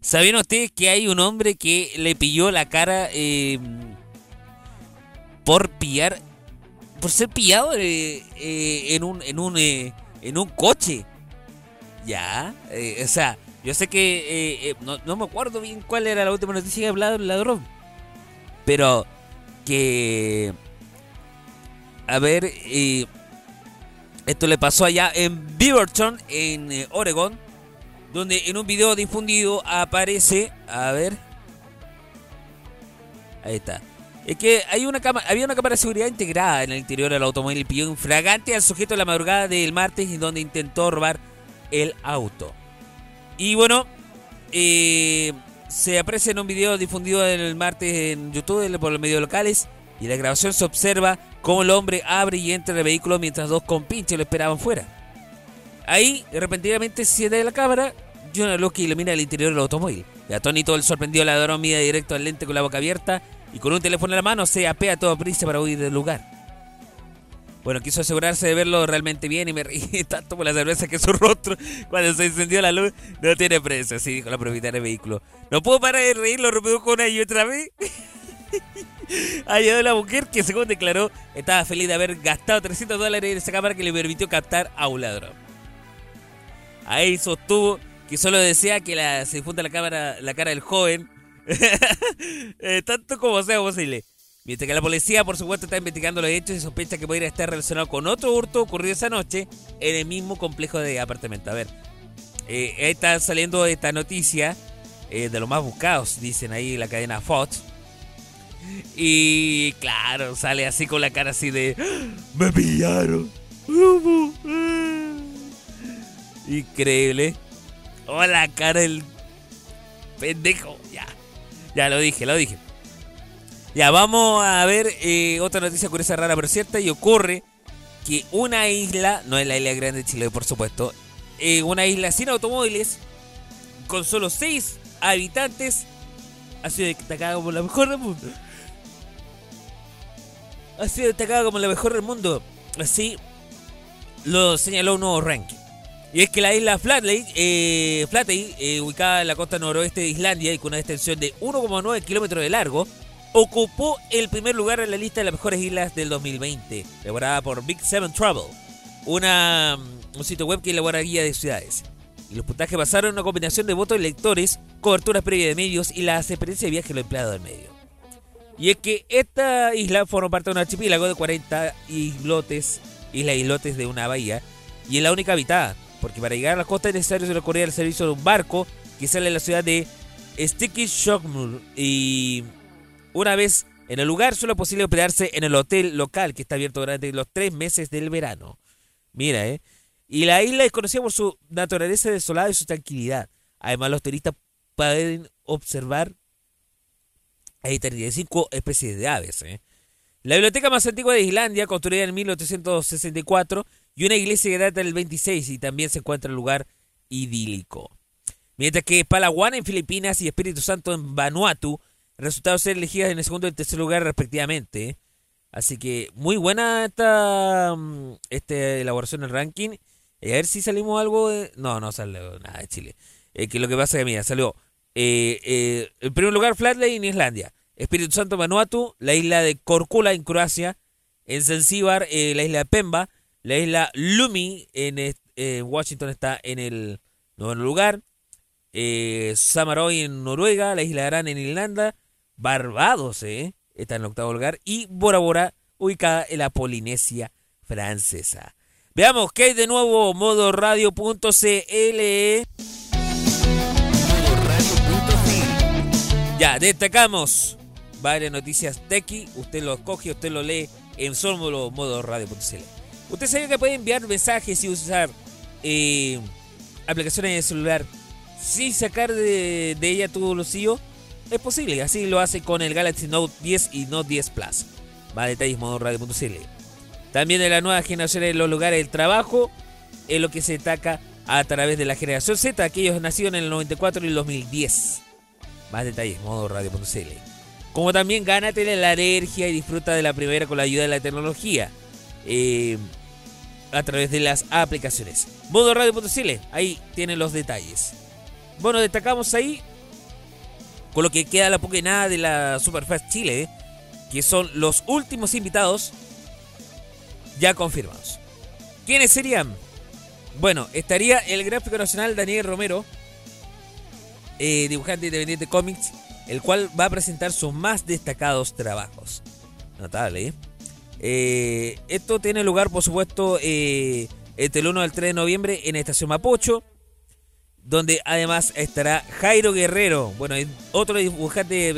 ¿Sabían ustedes que hay un hombre que le pilló la cara eh, por pillar, por ser pillado eh, eh, en un en un eh, en un coche? Ya, o sea, yo sé que no, no me acuerdo bien cuál era la última noticia que ha hablado el ladrón, pero que a ver, esto le pasó allá en Beaverton, en Oregon donde en un video difundido aparece, a ver, ahí está. Es que hay una cámara, había una cámara de seguridad integrada en el interior del automóvil y pilló infragante al sujeto en la madrugada del martes y donde intentó robar el auto. Y bueno, eh, se aprecia en un video difundido el martes en YouTube por los medios locales y la grabación se observa cómo el hombre abre y entra el vehículo mientras dos compinches lo esperaban fuera. Ahí, repentinamente, se de la cámara y una luz que ilumina el interior del automóvil. Y atónito, el sorprendido ladrón mira directo al lente con la boca abierta y con un teléfono en la mano se apea a toda prisa para huir del lugar. Bueno, quiso asegurarse de verlo realmente bien y me reí *laughs* tanto por la cerveza que su rostro, cuando se encendió la luz, no tiene precio, así dijo la propietaria del vehículo. No puedo parar de reír, lo reprodujo una y otra vez. *laughs* Ayudó la mujer que, según declaró, estaba feliz de haber gastado 300 dólares en esa cámara que le permitió captar a un ladrón. Ahí sostuvo que solo desea que se difunda la cara del joven, *laughs* eh, tanto como sea posible. Mientras que la policía, por supuesto, está investigando los hechos y sospecha que podría estar relacionado con otro hurto ocurrido esa noche en el mismo complejo de apartamento. A ver, eh, ahí está saliendo esta noticia eh, de los más buscados, dicen ahí la cadena Fox. Y claro, sale así con la cara así de... "¡Ah! ¡Me pillaron! ¿Cómo? Ah". Increíble. Oh, la cara del pendejo. Ya. Ya lo dije, lo dije. Ya, vamos a ver eh, otra noticia curiosa, rara, pero cierta. Y ocurre que una isla, no es la isla grande de Chile, por supuesto, eh, una isla sin automóviles, con solo 6 habitantes, ha sido destacada como la mejor del mundo. Ha sido destacada como la mejor del mundo. Así lo señaló un nuevo ranking. Y es que la isla Flatley, eh, Flatey, eh, ubicada en la costa noroeste de Islandia y con una extensión de 1,9 kilómetros de largo, ocupó el primer lugar en la lista de las mejores islas del 2020, elaborada por Big Seven Travel, una, mm, un sitio web que elabora guía de ciudades. Y los puntajes basaron en una combinación de votos de lectores, coberturas previas de medios y las experiencias de viaje de los empleados del medio. Y es que esta isla forma parte de un archipiélago de 40 islotes, islas islotes de una bahía, y es la única habitada, porque para llegar a la costa es necesario recurrir al servicio de un barco que sale de la ciudad de Sticky y una vez en el lugar solo es posible hospedarse en el hotel local que está abierto durante los tres meses del verano. Mira, ¿eh? Y la isla es conocida por su naturaleza desolada y su tranquilidad. Además, los turistas pueden observar hay 35 especies de aves. ¿eh? La biblioteca más antigua de Islandia, construida en 1864, y una iglesia que data del 26 y también se encuentra en lugar idílico. Mientras que Palawan en Filipinas y Espíritu Santo en Vanuatu resultaron ser elegidas en el segundo y el tercer lugar respectivamente. Así que muy buena esta, mm, esta elaboración del ranking. Eh, a ver si salimos algo de... No, no salió nada de Chile. Eh, que lo que pasa es que, mira, salió... Eh, eh, en primer lugar, Flatley en Islandia. Espíritu Santo Vanuatu, la isla de Korčula en Croacia. En Zanzíbar, la isla de Pemba. La isla Lumi en, Washington está en el noveno lugar. Eh, Samaroy en Noruega. La isla Arán en Irlanda. Barbados, eh, está en el octavo lugar. Y Bora Bora, ubicada en la Polinesia francesa. Veamos qué hay de nuevo modo radio.cl. Modoradio.cl. Ya, destacamos varias noticias tequi. Usted lo coge, usted lo lee en solo modo radio.cl. Usted sabe que puede enviar mensajes y usar eh, aplicaciones de celular sin sacar de, de ella tu bolsillo. Es posible, así lo hace con el Galaxy Note 10 y Note 10 Plus. Más detalles modo radio.cl. También de la nueva generación en los lugares del trabajo es lo que se destaca a través de la generación Z, aquellos nacidos en el 94 y el 2010. Más detalles, modo radio.cl. Como también gánate la alergia y disfruta de la primavera con la ayuda de la tecnología. eh, a través de las aplicaciones. Modo radio.cl, ahí tienen los detalles. Bueno, destacamos ahí con lo que queda la poca y nada de la Superfest Chile, que son los últimos invitados ya confirmados. ¿Quiénes serían? Bueno, estaría el gráfico nacional Daniel Romero, eh, dibujante independiente de cómics, el cual va a presentar sus más destacados trabajos. Notable, ¿eh? Eh, esto tiene lugar, por supuesto, eh, entre el 1 al 3 de noviembre en Estación Mapocho, donde además estará Jairo Guerrero, bueno, otro dibujante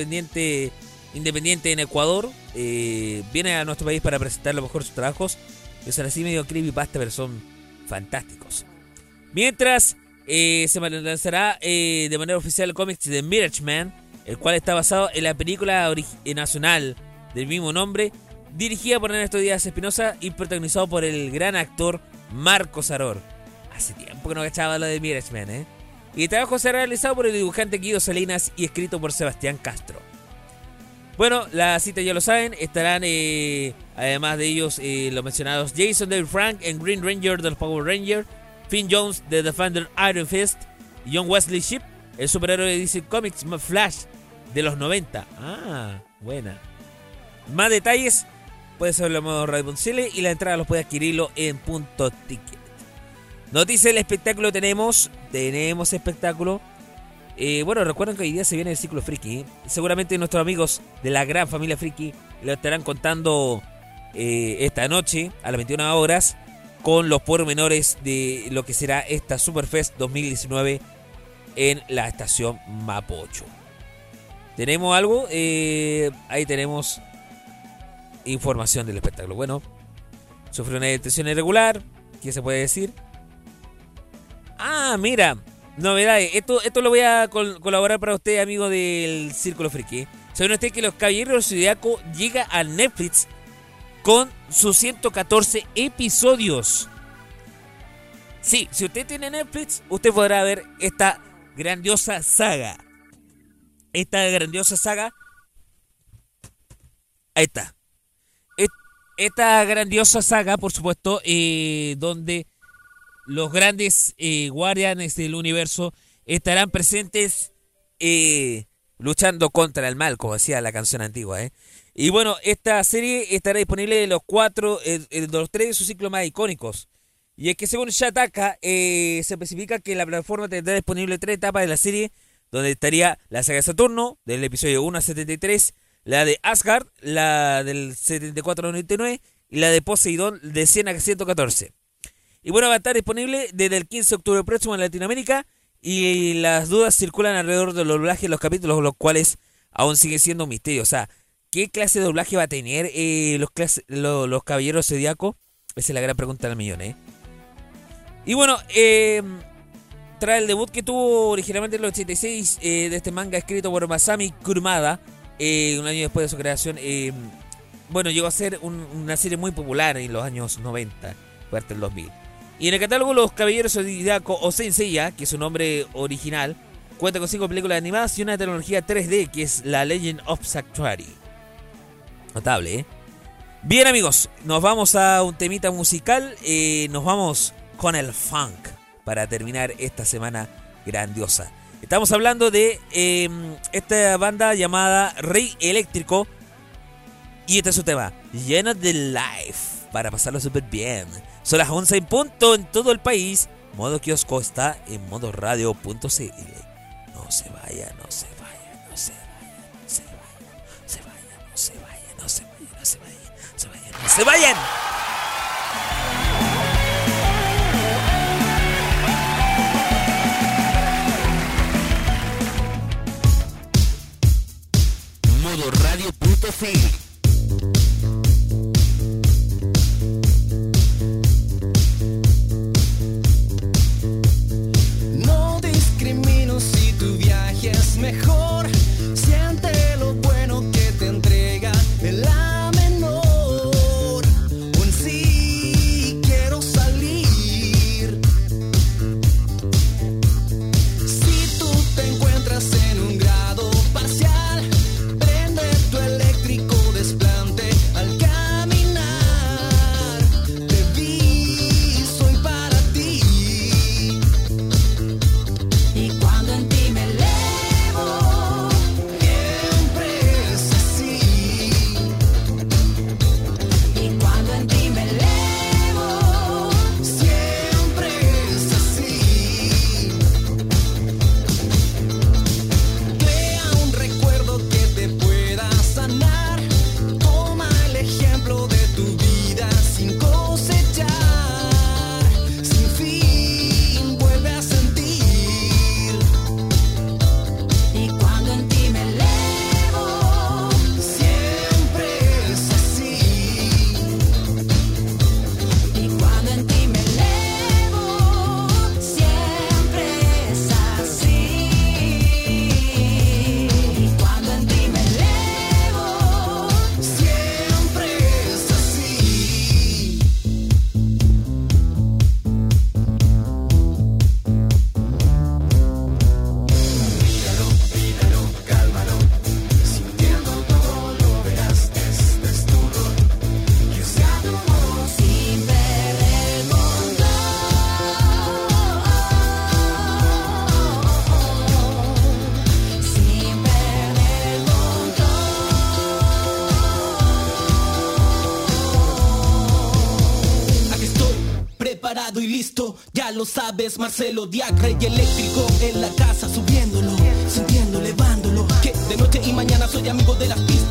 independiente, en Ecuador, eh, viene a nuestro país para presentar lo mejor sus trabajos, que son así medio creepypasta, pero son fantásticos. Mientras se lanzará de manera oficial el cómic de Mirage Man, el cual está basado en la película nacional del mismo nombre, dirigida por Ernesto Díaz Espinosa y protagonizado por el gran actor Marco Saror. Hace tiempo que no cachaba lo de Mirage Man, ¿eh? Y el trabajo será realizado por el dibujante Guido Salinas y escrito por Sebastián Castro. Bueno, la cita ya lo saben, estarán eh, además de ellos eh, los mencionados Jason David Frank en Green Ranger de los Power Rangers, Finn Jones de Defender Iron Fist, John Wesley Shipp, el superhéroe de DC Comics Flash de los 90. Ah, buena. Más detalles puedes saberlo en modo Radio.cl y la entrada los puede adquirirlo en punto ticket. Noticias del espectáculo tenemos, tenemos espectáculo. Eh, bueno, recuerden que hoy día se viene el ciclo friki. Seguramente nuestros amigos de la gran familia friki lo estarán contando eh, esta noche a las 21 horas con los pormenores de lo que será esta Superfest 2019 en la estación Mapocho. ¿Tenemos algo? Eh, ahí tenemos información del espectáculo. Bueno, sufrió una detención irregular. ¿Qué se puede decir? Ah, mira, novedades. Esto, esto lo voy a col- colaborar para usted, amigo del Círculo Friki. ¿Saben usted que Los Caballeros Zodiaco llega a Netflix con sus 114 episodios? Sí, si usted tiene Netflix, usted podrá ver esta grandiosa saga. Esta grandiosa saga. Ahí está. Esta grandiosa saga, por supuesto, eh, donde los grandes eh, guardianes del universo estarán presentes eh, luchando contra el mal, como decía la canción antigua. Y bueno, esta serie estará disponible en los cuatro, de los tres de sus ciclos más icónicos. Y es que según Shataka, se especifica que la plataforma tendrá disponible tres etapas de la serie, donde estaría la saga de Saturno, del episodio 1 a 73, la de Asgard, la del 74 al 99, y la de Poseidón, de 100 a 114. Y bueno, va a estar disponible desde el 15 de octubre próximo en Latinoamérica. Y las dudas circulan alrededor del doblaje de los capítulos, los cuales aún siguen siendo un misterio. O sea, ¿qué clase de doblaje va a tener eh, los, clase- lo- los caballeros zodiaco? Esa es la gran pregunta del millón, ¿eh? Y bueno, eh, tras el debut que tuvo originalmente en el 86 eh, de este manga escrito por Masami Kurumada, eh, un año después de su creación, eh, bueno, llegó a ser un- una serie muy popular en los años 90, fue hasta el 2000. Y en el catálogo Los Caballeros Zodíaco o Senseiya, que es su nombre original, cuenta con cinco películas animadas y una tecnología 3D que es la Legend of Sanctuary. Notable, ¿eh? Bien amigos, nos vamos a un temita musical, eh, nos vamos con el funk para terminar esta semana grandiosa. Estamos hablando de eh, esta banda llamada Rey Eléctrico y este es su tema, lleno de life, para pasarlo súper bien. Son las 11 en punto en todo el país. Modo kiosco está en modo radio.cl. No se no se vaya, no se vaya, no se vaya, no se vaya, no se vaya, no se vaya, no se vaya, no se vayan, no se vayan. Modo radio.cl Radio Punto F sabes, Marcelo Diac, rey eléctrico en la casa, subiéndolo, sintiendo, elevándolo. Que de noche y mañana soy amigo de las pistas,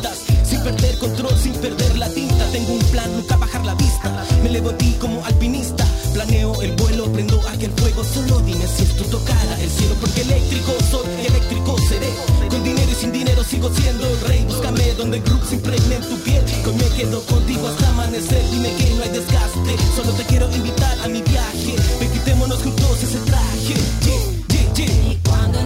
perder control, sin perder la tinta. Tengo un plan, nunca bajar la vista. Me elevo a ti como alpinista, planeo el vuelo, prendo aquel fuego. Solo dime si esto tocara el cielo, porque eléctrico soy y eléctrico seré. Con dinero y sin dinero sigo siendo el rey. Búscame donde el se impregne en tu piel. Hoy me quedo contigo hasta amanecer. Dime que no hay desgaste. Solo te quiero invitar a mi viaje. Ven, juntos ese traje. Yeah, yeah, yeah. Y cuando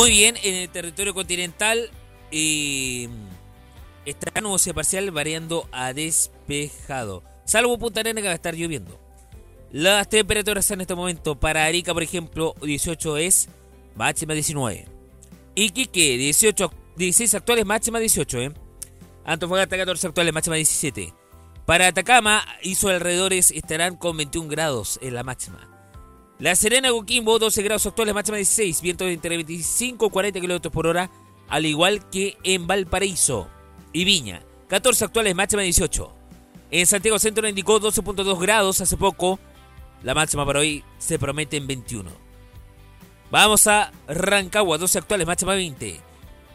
Muy bien, en el territorio continental eh, estará parcial variando a despejado. Salvo Punta Arenas que va a estar lloviendo. Las temperaturas en este momento para Arica, por ejemplo, 18 es máxima 19. Iquique, 18, 16 actuales, máxima 18. ¿eh? Antofagasta, 14 actuales, máxima 17. Para Atacama sus alrededores estarán con 21 grados en la máxima. La Serena Coquimbo, 12 grados actuales, máxima 16, vientos entre 25 y 40 kilómetros por hora, al igual que en Valparaíso y Viña, 14 actuales, máxima 18. En Santiago Centro indicó 12.2 grados hace poco, la máxima para hoy se promete en 21. Vamos a Rancagua, 12 actuales, máxima 20.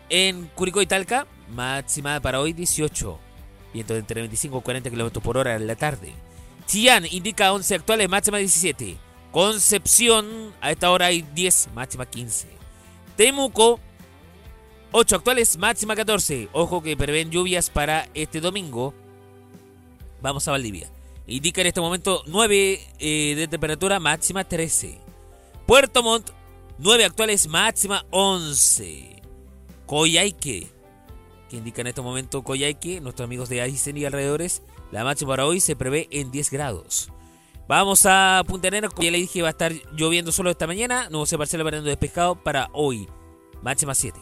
En Curicó y Talca, máxima para hoy 18. Viento de entre 25 y 40 kilómetros por hora en la tarde. Chillán indica 11 actuales, máxima 17. Concepción, a esta hora hay 10, máxima 15. Temuco, 8 actuales, máxima 14. Ojo que prevén lluvias para este domingo. Vamos a Valdivia. Indica en este momento 9 eh, de temperatura, máxima 13. Puerto Montt, 9 actuales, máxima 11. Coyhaique, que indica en este momento Coyhaique, nuestros amigos de Aysén y alrededores, la máxima para hoy se prevé en 10 grados. Vamos a Punta Arenas, como ya le dije, va a estar lloviendo solo esta mañana, no se parcial variando despejado para hoy, máxima 7.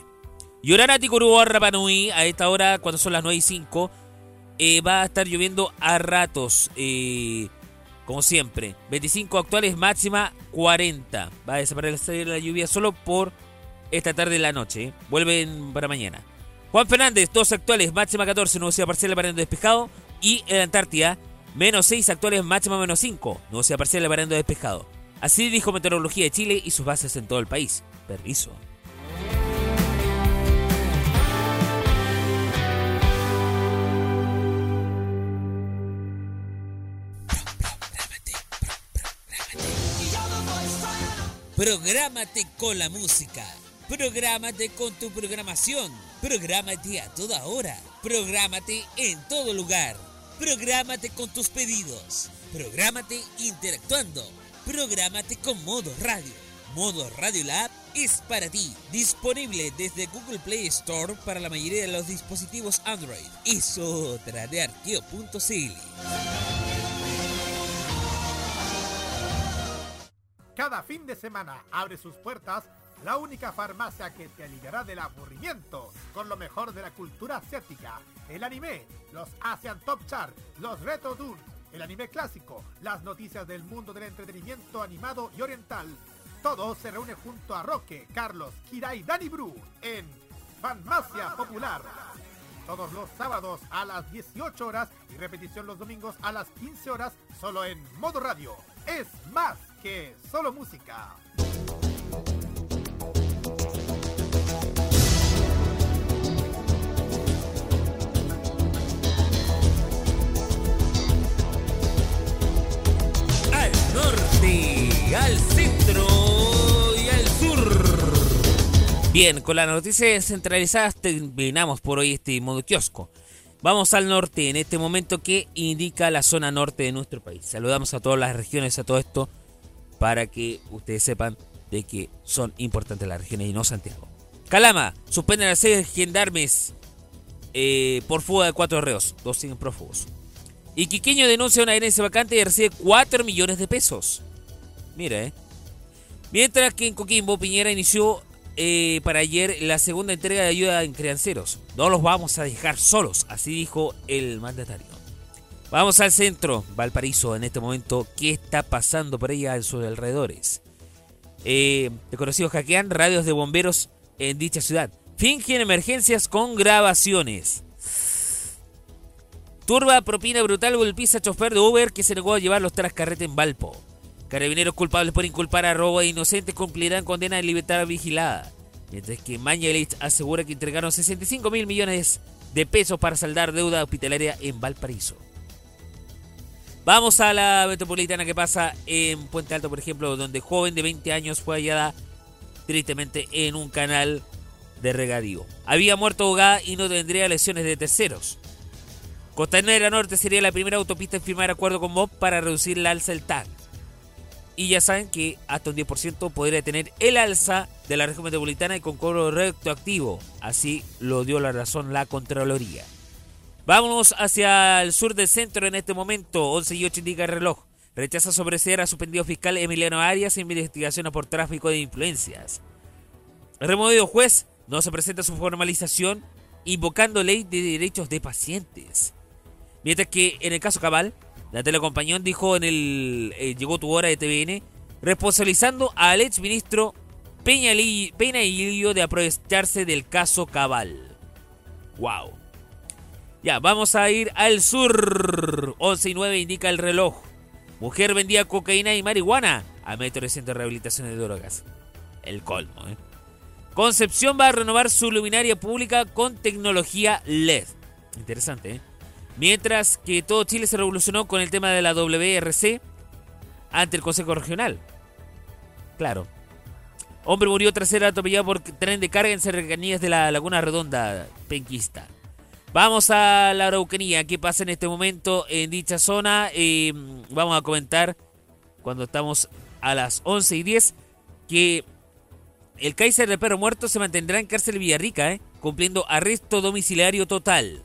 Yoranati, Curubó, Rapanui, a esta hora, cuando son las 9 y 5, eh, va a estar lloviendo a ratos, eh, como siempre. 25 actuales, máxima 40. Va a desaparecer la lluvia solo por esta tarde y la noche. ¿eh? Vuelven para mañana. Juan Fernández, dos actuales, máxima 14, nubosidad parcial variando despejado. Y en la Antártida, menos 6 actuales, máxima menos 5, nubosidad parcial variando despejado. Así dijo Meteorología de Chile y sus bases en todo el país. Permiso. Prográmate con la música. Prográmate con tu programación. Prográmate a toda hora. Prográmate en todo lugar. Prográmate con tus pedidos. Prográmate interactuando. Prográmate con Modo Radio. Modo Radio Lab es para ti. Disponible desde Google Play Store para la mayoría de los dispositivos Android. Es otra de arqueo.cl. Cada fin de semana abre sus puertas la única farmacia que te aliviará del aburrimiento con lo mejor de la cultura asiática, el anime, los Asian Top Chart, los Retro Tours, el anime clásico, las noticias del mundo del entretenimiento animado y oriental. Todo se reúne junto a Roque, Carlos, Kira y Dani Bru en Farmacia Popular. Todos los sábados a las 18 horas y repetición los domingos a las 15 horas solo en modo radio. Es más que solo música. Al centro y al sur. Bien, con las noticias centralizadas terminamos por hoy este modo kiosco. Vamos al norte, en este momento que indica la zona norte de nuestro país. Saludamos a todas las regiones, a todo esto, para que ustedes sepan de que son importantes las regiones y no Santiago. Calama, suspenden a seis gendarmes eh, por fuga de cuatro reos. Dos siguen prófugos. Iquiqueño denuncia una herencia vacante y recibe 4 millones de pesos. Mira, eh. Mientras que en Coquimbo, Piñera inició eh, para ayer la segunda entrega de ayuda en crianceros. No los vamos a dejar solos, así dijo el mandatario. Vamos al centro, Valparaíso, en este momento. ¿Qué está pasando por allá en sus alrededores? Eh, desconocidos hackean radios de bomberos en dicha ciudad. Fingen emergencias con grabaciones. Turba propina brutal golpiza chofer de Uber que se negó a llevar los trascarretes en Valpo. Carabineros culpables por inculpar a robo a inocentes cumplirán condena en libertad vigilada. Mientras que Mañalich asegura que entregaron 65 mil millones de pesos para saldar deuda hospitalaria en Valparaíso. Vamos a la metropolitana que pasa en Puente Alto, por ejemplo, donde joven de 20 años fue hallada tristemente en un canal de regadío. Había muerto ahogada y no tendría lesiones de terceros. Costanera Norte sería la primera autopista en firmar acuerdo con MOB para reducir el alza del TAG. Y ya saben que hasta un 10% podría tener el alza de la región metropolitana y con cobro retroactivo. Así lo dio la razón la Contraloría. Vámonos hacia el sur del centro en este momento. 11 y 8 indica el reloj. Rechaza sobreseer a suspendido fiscal Emiliano Arias en investigaciones por tráfico de influencias. Removido juez no se presenta su formalización invocando ley de derechos de pacientes. Mientras que en el caso Cabal, la telecompañón dijo en el eh, Llegó tu hora de TVN, responsabilizando al ex ministro Peñalillo de aprovecharse del caso Cabal. Wow. Ya, vamos a ir al sur. 11 y 9 indica el reloj. Mujer vendía cocaína y marihuana a metro centro de rehabilitación de drogas. El colmo, ¿eh? Concepción va a renovar su luminaria pública con tecnología LED. Interesante, ¿eh? Mientras que todo Chile se revolucionó con el tema de la WRC ante el Consejo Regional. Claro. Hombre murió tras ser atropellado por tren de carga en cercanías de la Laguna Redonda, penquista. Vamos a la Araucanía. ¿Qué pasa en este momento en dicha zona? Eh, vamos a comentar cuando estamos a las 11 y 10 que el Kaiser de Perro Muerto se mantendrá en cárcel Villarrica, ¿eh? cumpliendo arresto domiciliario total.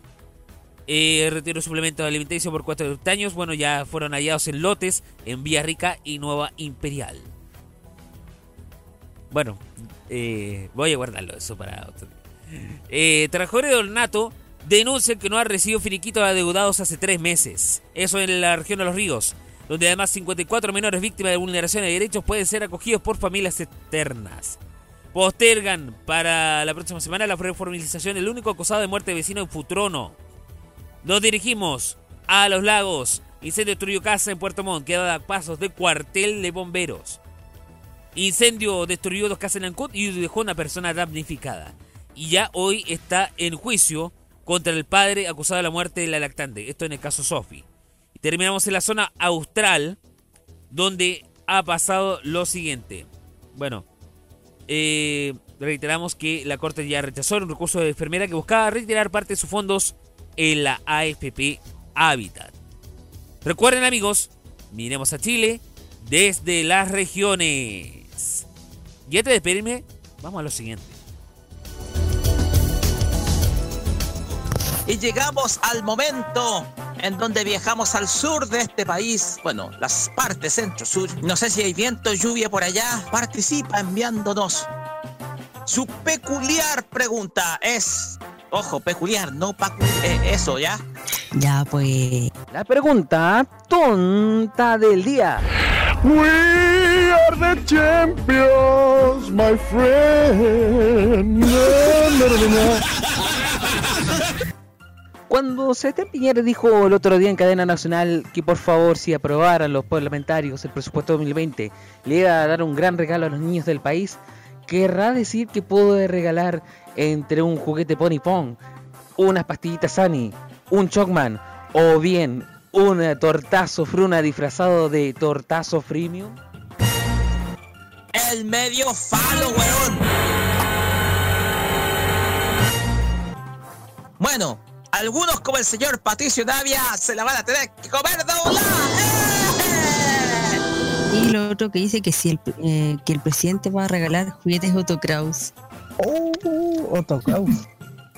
Eh, retiro suplemento alimenticio por cuatro años. Bueno, ya fueron hallados en lotes en Villarrica y Nueva Imperial. Bueno, eh, voy a guardarlo eso para otro. Eh, trabajadores de Ornato denuncian que no han recibido finiquitos adeudados hace tres meses. Eso en la región de Los Ríos, donde además 54 menores víctimas de vulneración de derechos pueden ser acogidos por familias externas. Postergan para la próxima semana la formalización del único acusado de muerte de vecino en Futrono. Nos dirigimos a Los Lagos. Incendio destruyó casa en Puerto Montt, queda a pasos de cuartel de bomberos. Incendio destruyó dos casas en Ancud y dejó una persona damnificada. Y ya hoy está en juicio contra el padre acusado de la muerte de la lactante. Esto en el caso Sofi. Y terminamos en la zona austral, donde ha pasado lo siguiente. Bueno, eh, reiteramos que la Corte ya rechazó un recurso de enfermera que buscaba retirar parte de sus fondos en la AFP Habitat. Recuerden amigos, miremos a Chile desde las regiones. Y antes de despedirme, vamos a lo siguiente. Y llegamos al momento en donde viajamos al sur de este país, bueno, las partes centro-sur. No sé si hay viento, lluvia por allá. Participa enviándonos su peculiar pregunta. Es, ojo, peculiar, no pacu eh, eso, ¿ya? Ya, pues. La pregunta tonta del día. We are the champions, my friend. *laughs* Cuando Sebastián Piñera dijo el otro día en cadena nacional que por favor si aprobaran los parlamentarios el presupuesto 2020 le iba a dar un gran regalo a los niños del país, querrá decir que puede regalar entre un juguete Pony Pong, unas pastillitas Sunny, un Chocman o bien un tortazo fruna disfrazado de tortazo freemium. El medio falo, weón. Bueno, algunos como el señor Patricio Navia se la van a tener que comer doblada. Y lo otro que dice que si el, eh, que el presidente va a regalar juguetes Otto Kraus. Oh, Otto Kraus.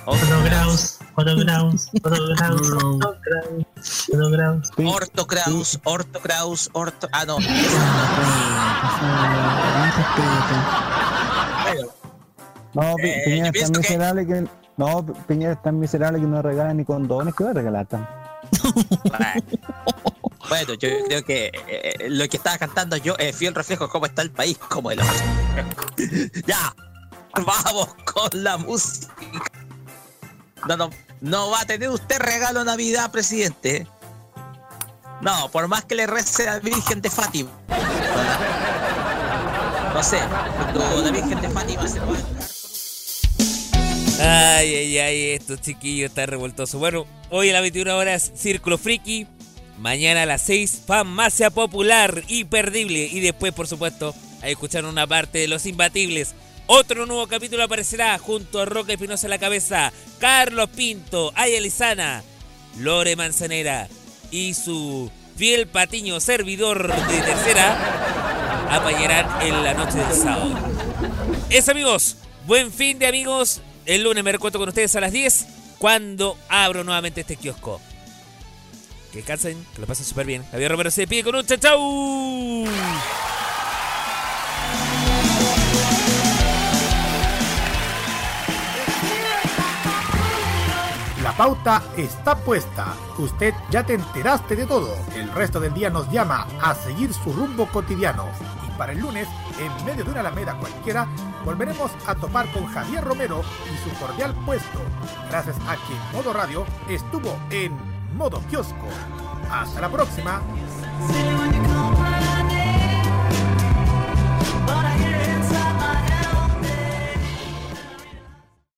Otto Kraus, Otto Kraus, Otto Kraus, Otto Kraus, Otto Kraus. Orto Kraus, Orto Kraus, Orto. Ah, no. No, Eh, Piñera es tan que- miserable que... No, Piñera es tan miserable que no regala ni condones. ¿Qué va a regalar tan? Bueno, yo creo que eh, lo que estaba cantando yo es fiel reflejo de cómo está el país, como el *laughs* Ya, *laughs* vamos con la música. No, no, no va a tener usted regalo Navidad, presidente. No, por más que le rece a la Virgen de Fátima. No sé, la Virgen de Fátima se lo va Ay, ay, ay, estos chiquillos están revoltosos. Bueno, hoy a las 21 horas, Círculo Friki. Mañana a las 6, Farmacia Popular, imperdible. Y después, por supuesto, a escuchar una parte de Los Imbatibles. Otro nuevo capítulo aparecerá junto a Roca Espinosa a la cabeza, Carlos Pinto, Aya Lizana, Lore Manzanera y su fiel patiño servidor de tercera apañarán en la noche del sábado. Eso amigos, buen fin de amigos. El lunes me recuerdo con ustedes a las 10 cuando abro nuevamente este kiosco. Que descansen, que lo pasen súper bien. Javier Romero se despide con un chau chau. pauta está puesta. Usted ya te enteraste de todo. El resto del día nos llama a seguir su rumbo cotidiano. Y para el lunes, en medio de una alameda cualquiera, volveremos a topar con Javier Romero y su cordial puesto. Gracias a que Modo Radio estuvo en Modo Kiosco. Hasta la próxima.